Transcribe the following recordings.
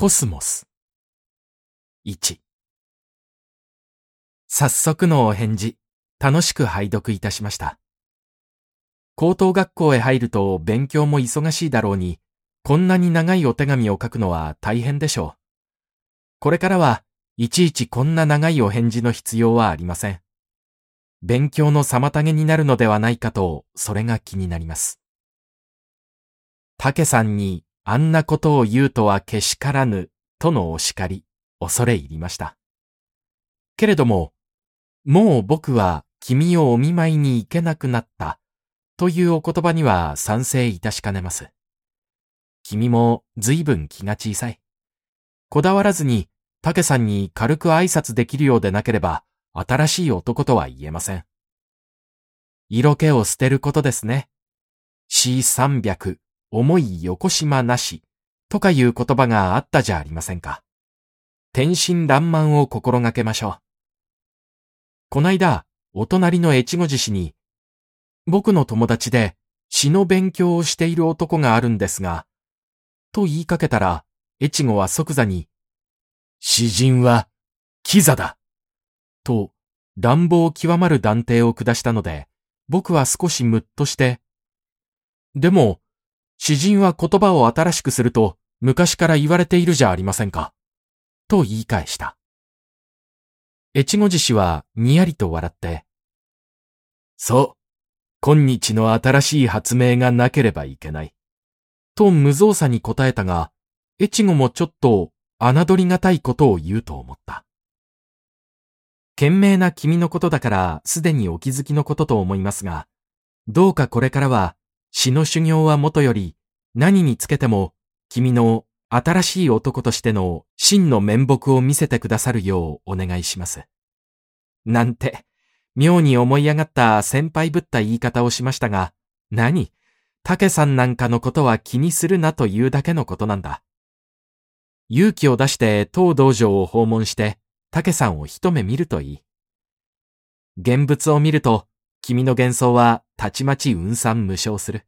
コスモス。1。早速のお返事、楽しく拝読いたしました。高等学校へ入ると勉強も忙しいだろうに、こんなに長いお手紙を書くのは大変でしょう。これからはいちいちこんな長いお返事の必要はありません。勉強の妨げになるのではないかと、それが気になります。竹さんにあんなことを言うとはけしからぬ、とのお叱り、恐れ入りました。けれども、もう僕は君をお見舞いに行けなくなった、というお言葉には賛成いたしかねます。君も随分気が小さい。こだわらずに、竹さんに軽く挨拶できるようでなければ、新しい男とは言えません。色気を捨てることですね。C300 重い横島なし、とかいう言葉があったじゃありませんか。天真爛漫を心がけましょう。こないだ、お隣の越後寺市に、僕の友達で詩の勉強をしている男があるんですが、と言いかけたら、越後は即座に、詩人は、キザだと、乱暴極まる断定を下したので、僕は少しムッとして、でも、詩人は言葉を新しくすると昔から言われているじゃありませんか。と言い返した。越後寺氏はにやりと笑って、そう、今日の新しい発明がなければいけない。と無造作に答えたが、越後もちょっと侮りがたいことを言うと思った。賢明な君のことだからすでにお気づきのことと思いますが、どうかこれからは詩の修行はもとより、何につけても、君の新しい男としての真の面目を見せてくださるようお願いします。なんて、妙に思い上がった先輩ぶった言い方をしましたが、何？竹さんなんかのことは気にするなというだけのことなんだ。勇気を出して当道場を訪問して、竹さんを一目見るといい。現物を見ると、君の幻想はたちまち雲散無償する。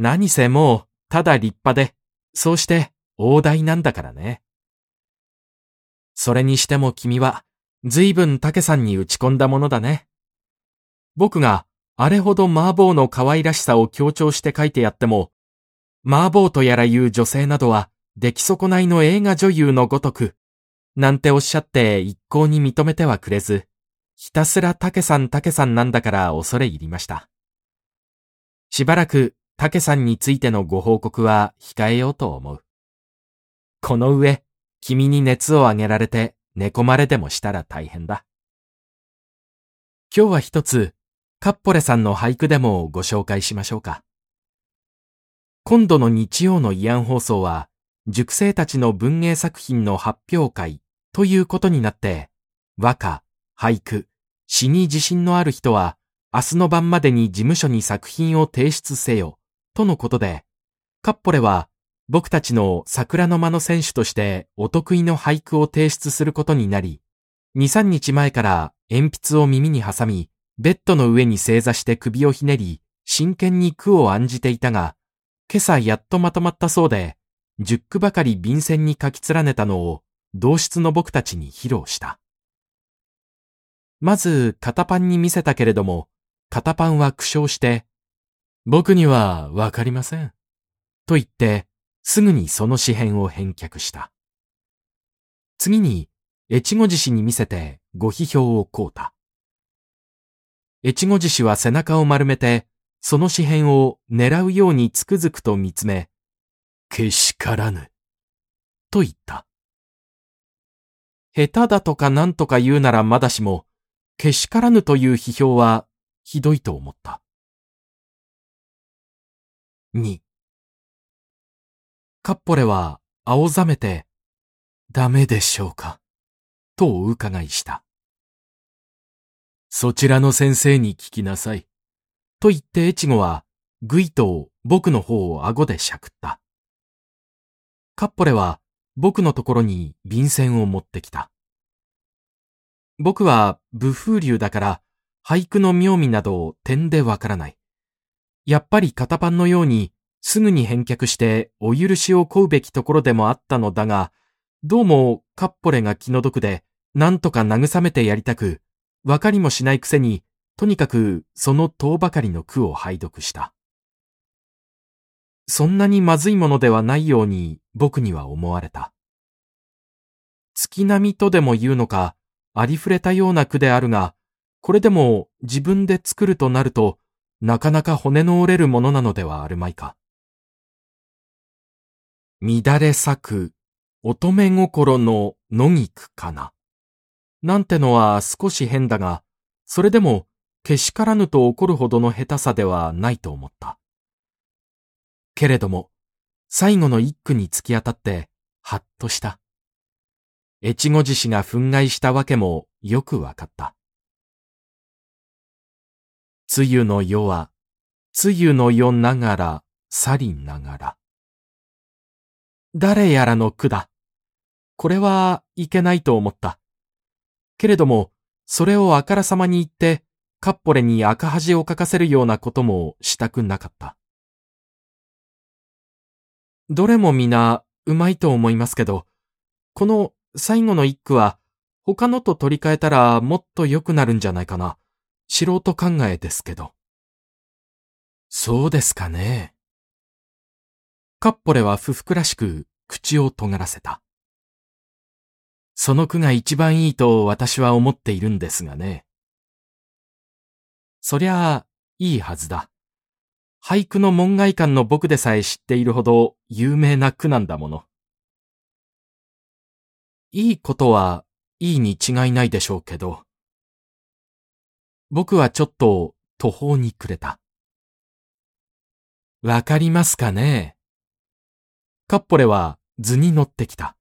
何せもう、ただ立派で、そうして大台なんだからね。それにしても君は、随分竹さんに打ち込んだものだね。僕があれほど麻婆の可愛らしさを強調して書いてやっても、麻婆とやらいう女性などは出来損ないの映画女優のごとく、なんておっしゃって一向に認めてはくれず、ひたすら竹さん竹さんなんだから恐れ入りました。しばらく竹さんについてのご報告は控えようと思う。この上、君に熱を上げられて寝込まれでもしたら大変だ。今日は一つ、カッポレさんの俳句でもご紹介しましょうか。今度の日曜の慰安放送は、塾生たちの文芸作品の発表会ということになって、和歌、俳句、詩に自信のある人は、明日の晩までに事務所に作品を提出せよ、とのことで、カッポレは、僕たちの桜の間の選手としてお得意の俳句を提出することになり、2、3日前から鉛筆を耳に挟み、ベッドの上に正座して首をひねり、真剣に句を案じていたが、今朝やっとまとまったそうで、十句ばかり便箋に書き連ねたのを、同室の僕たちに披露した。まず、肩パンに見せたけれども、肩パンは苦笑して、僕にはわかりません。と言って、すぐにその紙片を返却した。次に、越後獅子に見せてご批評をこうた。越後獅子は背中を丸めて、その紙片を狙うようにつくづくと見つめ、けしからぬ。と言った。下手だとかなんとか言うならまだしも、けしからぬという批評はひどいと思った。2カッポレは青ざめて、ダメでしょうか？とお伺いした。そちらの先生に聞きなさい。と言って越後は、ぐいと僕の方を顎でしゃくった。カッポレは僕のところに便箋を持ってきた。僕は武風流だから俳句の妙味などを点でわからない。やっぱり片パンのようにすぐに返却してお許しを請うべきところでもあったのだが、どうもカッポレが気の毒で、なんとか慰めてやりたく、わかりもしないくせに、とにかくその塔ばかりの句を拝読した。そんなにまずいものではないように僕には思われた。月並みとでも言うのか、ありふれたような句であるが、これでも自分で作るとなると、なかなか骨の折れるものなのではあるまいか。乱れ咲く乙女心の野菊かな。なんてのは少し変だが、それでもけしからぬと怒るほどの下手さではないと思った。けれども、最後の一句に突き当たって、はっとした。越後獅子が憤慨したわけもよくわかった。梅雨の夜は、梅雨の夜ながら、去りながら。誰やらの句だ。これはいけないと思った。けれども、それをあからさまに言って、カッポレに赤恥をかかせるようなこともしたくなかった。どれも皆うまいと思いますけど、この最後の一句は他のと取り替えたらもっと良くなるんじゃないかな。素人考えですけど。そうですかね。カッポレは不服らしく口を尖らせた。その句が一番いいと私は思っているんですがね。そりゃあ、いいはずだ。俳句の門外観の僕でさえ知っているほど有名な句なんだもの。いいことはいいに違いないでしょうけど、僕はちょっと途方に暮れた。わかりますかね？カッポレは図に乗ってきた。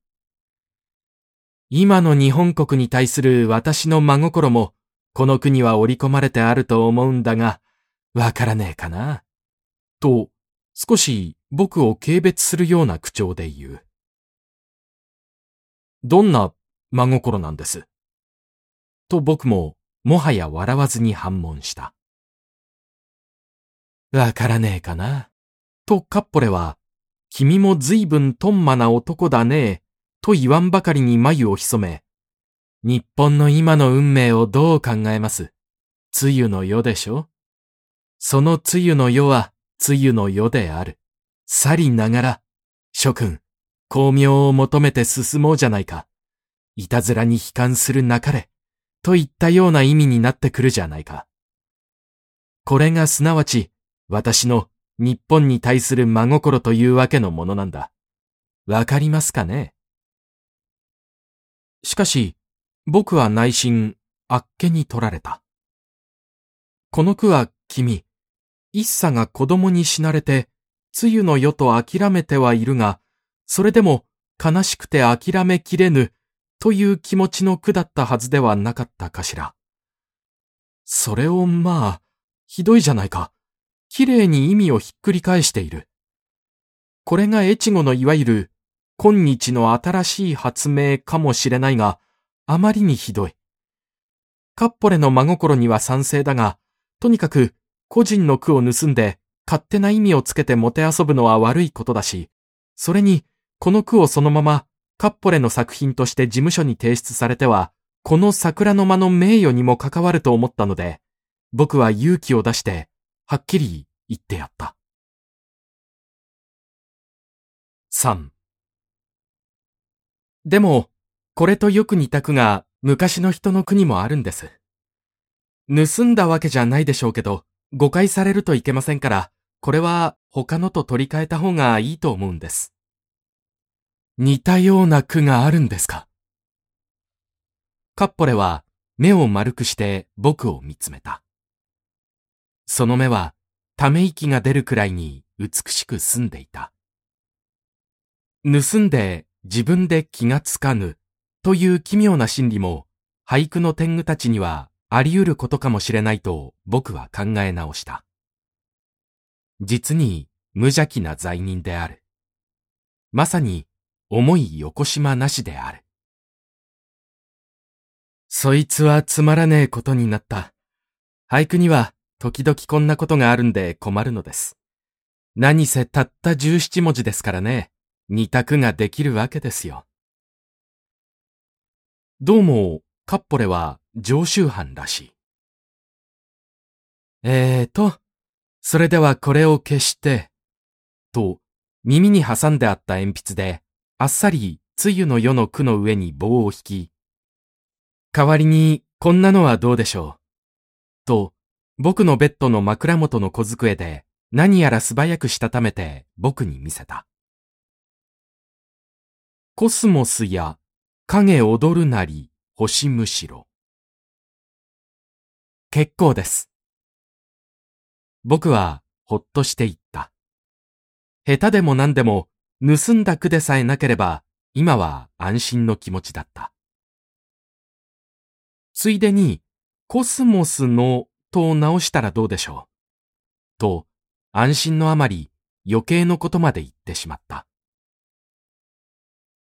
今の日本国に対する私の真心も、この国は織り込まれてあると思うんだが、わからねえかな？と、少し僕を軽蔑するような口調で言う。どんな真心なんです？と僕も、もはや笑わずに反問した。わからねえかな。とカッポレは、君も随分とんまな男だねえと言わんばかりに眉を潜め、日本の今の運命をどう考えます梅雨の世でしょその梅雨の世は梅雨の世である。去りながら、諸君、巧妙を求めて進もうじゃないか。いたずらに悲観するなかれ、といったような意味になってくるじゃないか。これがすなわち、私の日本に対する真心というわけのものなんだ。わかりますかね？しかし、僕は内心、あっけに取られた。この句は君、一茶が子供に死なれて、梅雨の世と諦めてはいるが、それでも悲しくて諦めきれぬ、という気持ちの句だったはずではなかったかしら。それをまあ、ひどいじゃないか。綺麗に意味をひっくり返している。これが越後のいわゆる今日の新しい発明かもしれないが、あまりにひどい。カッポレの真心には賛成だが、とにかく個人の句を盗んで勝手な意味をつけてもてあそぶのは悪いことだし、それにこの句をそのままカッポレの作品として事務所に提出されては、この桜の間の名誉にも関わると思ったので、僕は勇気を出して、はっきり言ってやった。3でも、これとよく似た句が昔の人の句にもあるんです。盗んだわけじゃないでしょうけど、誤解されるといけませんから、これは他のと取り替えた方がいいと思うんです。似たような句があるんですか？カッポレは目を丸くして僕を見つめた。その目はため息が出るくらいに美しく澄んでいた。盗んで自分で気がつかぬという奇妙な心理も俳句の天狗たちにはあり得ることかもしれないと僕は考え直した。実に無邪気な罪人である。まさに重い横島なしである。そいつはつまらねえことになった。俳句には時々こんなことがあるんで困るのです。何せたった17文字ですからね。二択ができるわけですよ。どうも、カッポレは常習犯らしい。えーと、それではこれを消して、と、耳に挟んであった鉛筆で、あっさり、つゆの世の句の上に棒を引き、代わりに、こんなのはどうでしょう？と、僕のベッドの枕元の小机で、何やら素早くしたためて僕に見せた。コスモスや影踊るなり星むしろ。結構です。僕はほっとして言った。下手でも何でも盗んだ句でさえなければ今は安心の気持ちだった。ついでにコスモスのと直したらどうでしょう？と安心のあまり余計のことまで言ってしまった。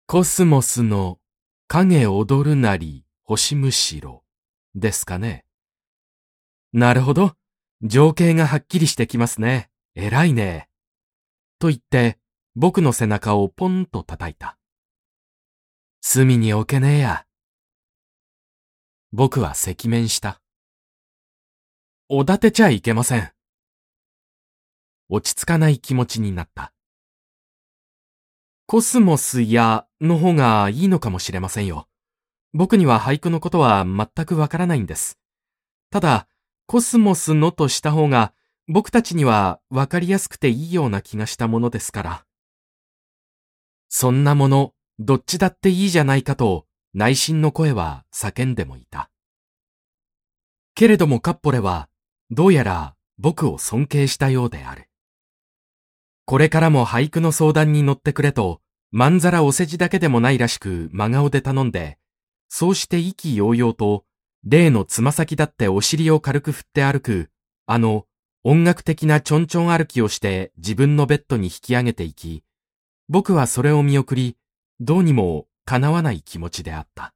コスモスの影踊るなり星むしろですかね。なるほど。情景がはっきりしてきますね。偉いね。と言って、僕の背中をポンと叩いた。隅に置けねえや。僕は赤面した。おだてちゃいけません。落ち着かない気持ちになった。コスモスやの方がいいのかもしれませんよ。僕には俳句のことは全くわからないんです。ただ、コスモスのとした方が僕たちにはわかりやすくていいような気がしたものですから。そんなもの、どっちだっていいじゃないかと内心の声は叫んでもいた。けれどもカッポレはどうやら僕を尊敬したようである。これからも俳句の相談に乗ってくれと、まんざらお世辞だけでもないらしく真顔で頼んで、そうして意気揚々と例のつま先だってお尻を軽く振って歩く、あの、音楽的なちょんちょん歩きをして自分のベッドに引き上げていき、僕はそれを見送り、どうにも叶わない気持ちであった。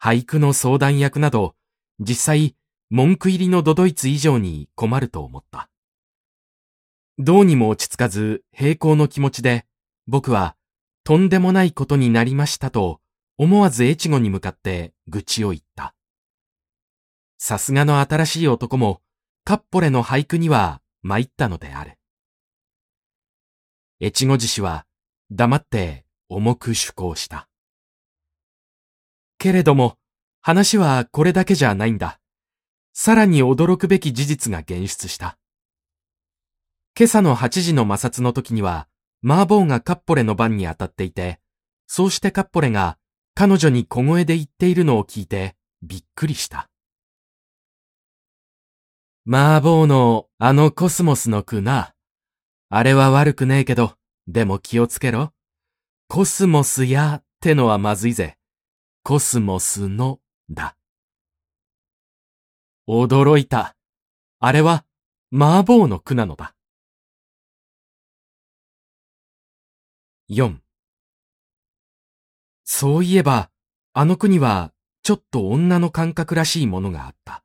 俳句の相談役など、実際、文句入りのドドイツ以上に困ると思った。どうにも落ち着かず、平行の気持ちで、僕は、とんでもないことになりましたと、思わず越後に向かって愚痴を言った。さすがの新しい男も、カッポレの俳句には参ったのである。越後獅子は黙って重く趣向した。けれども、話はこれだけじゃないんだ。さらに驚くべき事実が現出した。今朝の8時の摩擦の時には、麻婆がカッポレの番に当たっていて、そうしてカッポレが彼女に小声で言っているのを聞いてびっくりした。麻婆のあのコスモスの句な。あれは悪くねえけど、でも気をつけろ。コスモスやってのはまずいぜ。コスモスのだ。驚いた。あれは麻婆の句なのだ。4そういえば、あの国は、ちょっと女の感覚らしいものがあった。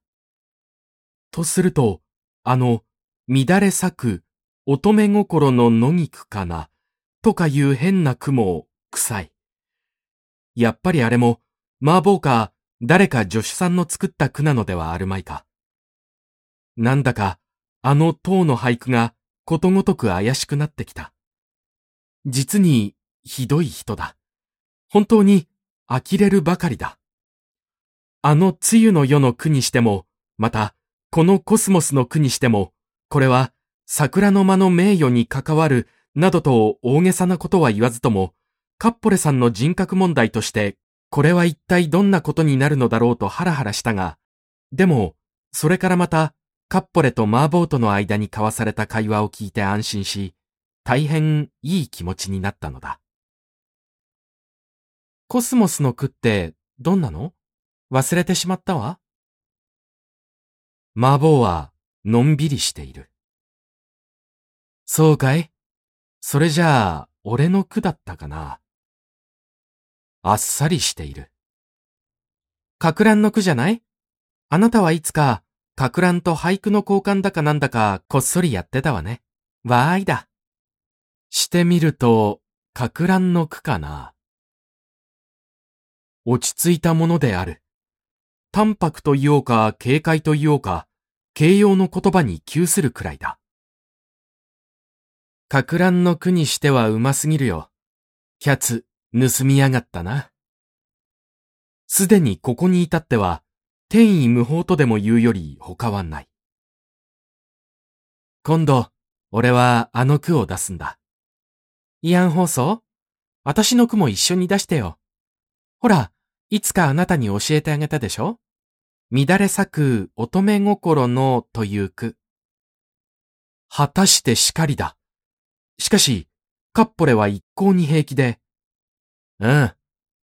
とすると、あの、乱れ咲く、乙女心の野菊かな、とかいう変な雲、臭い。やっぱりあれも、麻婆か、誰か助手さんの作った句なのではあるまいか。なんだか、あの塔の俳句がことごとく怪しくなってきた。実に、ひどい人だ。本当に呆れるばかりだ。あの梅雨の世の句にしても、また、このコスモスの句にしても、これは桜の間の名誉に関わる、などと大げさなことは言わずとも、カッポレさんの人格問題として、これは一体どんなことになるのだろうとハラハラしたが、でも、それからまた、カッポレとマーボーとの間に交わされた会話を聞いて安心し、大変いい気持ちになったのだ。コスモスの句ってどんなの？忘れてしまったわ。麻婆はのんびりしている。そうかい？それじゃあ、俺の句だったかな？あっさりしている。かく乱の句じゃない？あなたはいつか、かく乱と俳句の交換だかなんだかこっそりやってたわね。わーいだ。してみると、かく乱の句かな。落ち着いたものである。淡白と言おうか、軽快と言おうか、形容の言葉に窮するくらいだ。かく乱の句にしてはうますぎるよ。キャツ、盗みやがったな。すでにここに至っては、天意無法とでも言うより他はない。今度、俺はあの句を出すんだ。慰安放送？私の句も一緒に出してよ。ほら、いつかあなたに教えてあげたでしょ？乱れ咲く乙女心のという句。果たしてしかりだ。しかし、カッポレは一向に平気で。うん。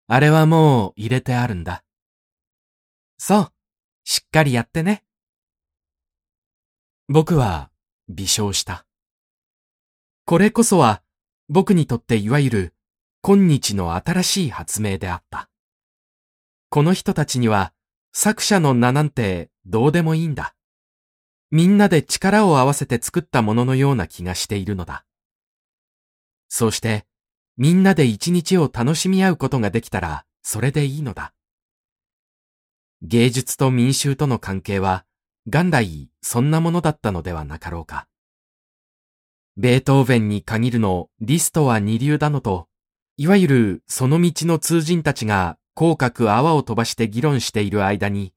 あれはもう入れてあるんだ。そう。しっかりやってね。僕は微笑した。これこそは僕にとっていわゆる今日の新しい発明であった。この人たちには作者の名なんてどうでもいいんだ。みんなで力を合わせて作ったもののような気がしているのだ。そうして、みんなで一日を楽しみ合うことができたら、それでいいのだ。芸術と民衆との関係は、元来そんなものだったのではなかろうか。ベートーベンに限るのリストは二流だのと、いわゆるその道の通人たちが口角泡を飛ばして議論している間に、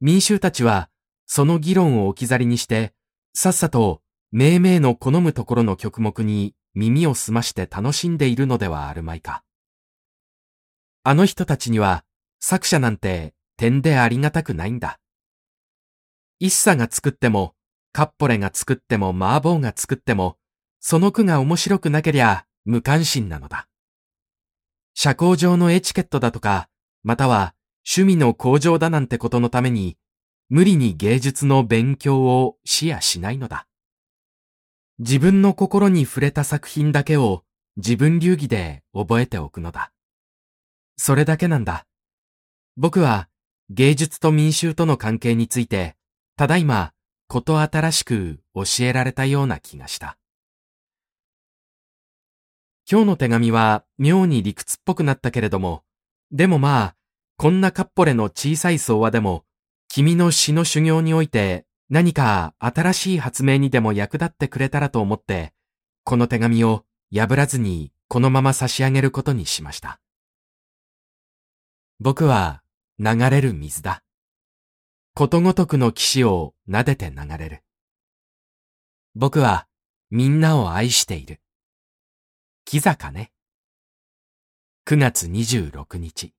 民衆たちはその議論を置き去りにして、さっさと命名の好むところの曲目に耳を澄まして楽しんでいるのではあるまいか。あの人たちには作者なんて点でありがたくないんだ。一茶が作っても、カッポレが作っても、麻婆が作っても、その句が面白くなけりゃ無関心なのだ。社交上のエチケットだとか、または趣味の向上だなんてことのために、無理に芸術の勉強を視野しないのだ。自分の心に触れた作品だけを自分流儀で覚えておくのだ。それだけなんだ。僕は芸術と民衆との関係について、ただいま、こと新しく教えられたような気がした。今日の手紙は妙に理屈っぽくなったけれども、でもまあ、こんなカッポレの小さい相話でも、君の詩の修行において何か新しい発明にでも役立ってくれたらと思って、この手紙を破らずにこのまま差し上げることにしました。僕は流れる水だ。ことごとくの騎士を撫でて流れる。僕はみんなを愛している。木坂ね。9月26日。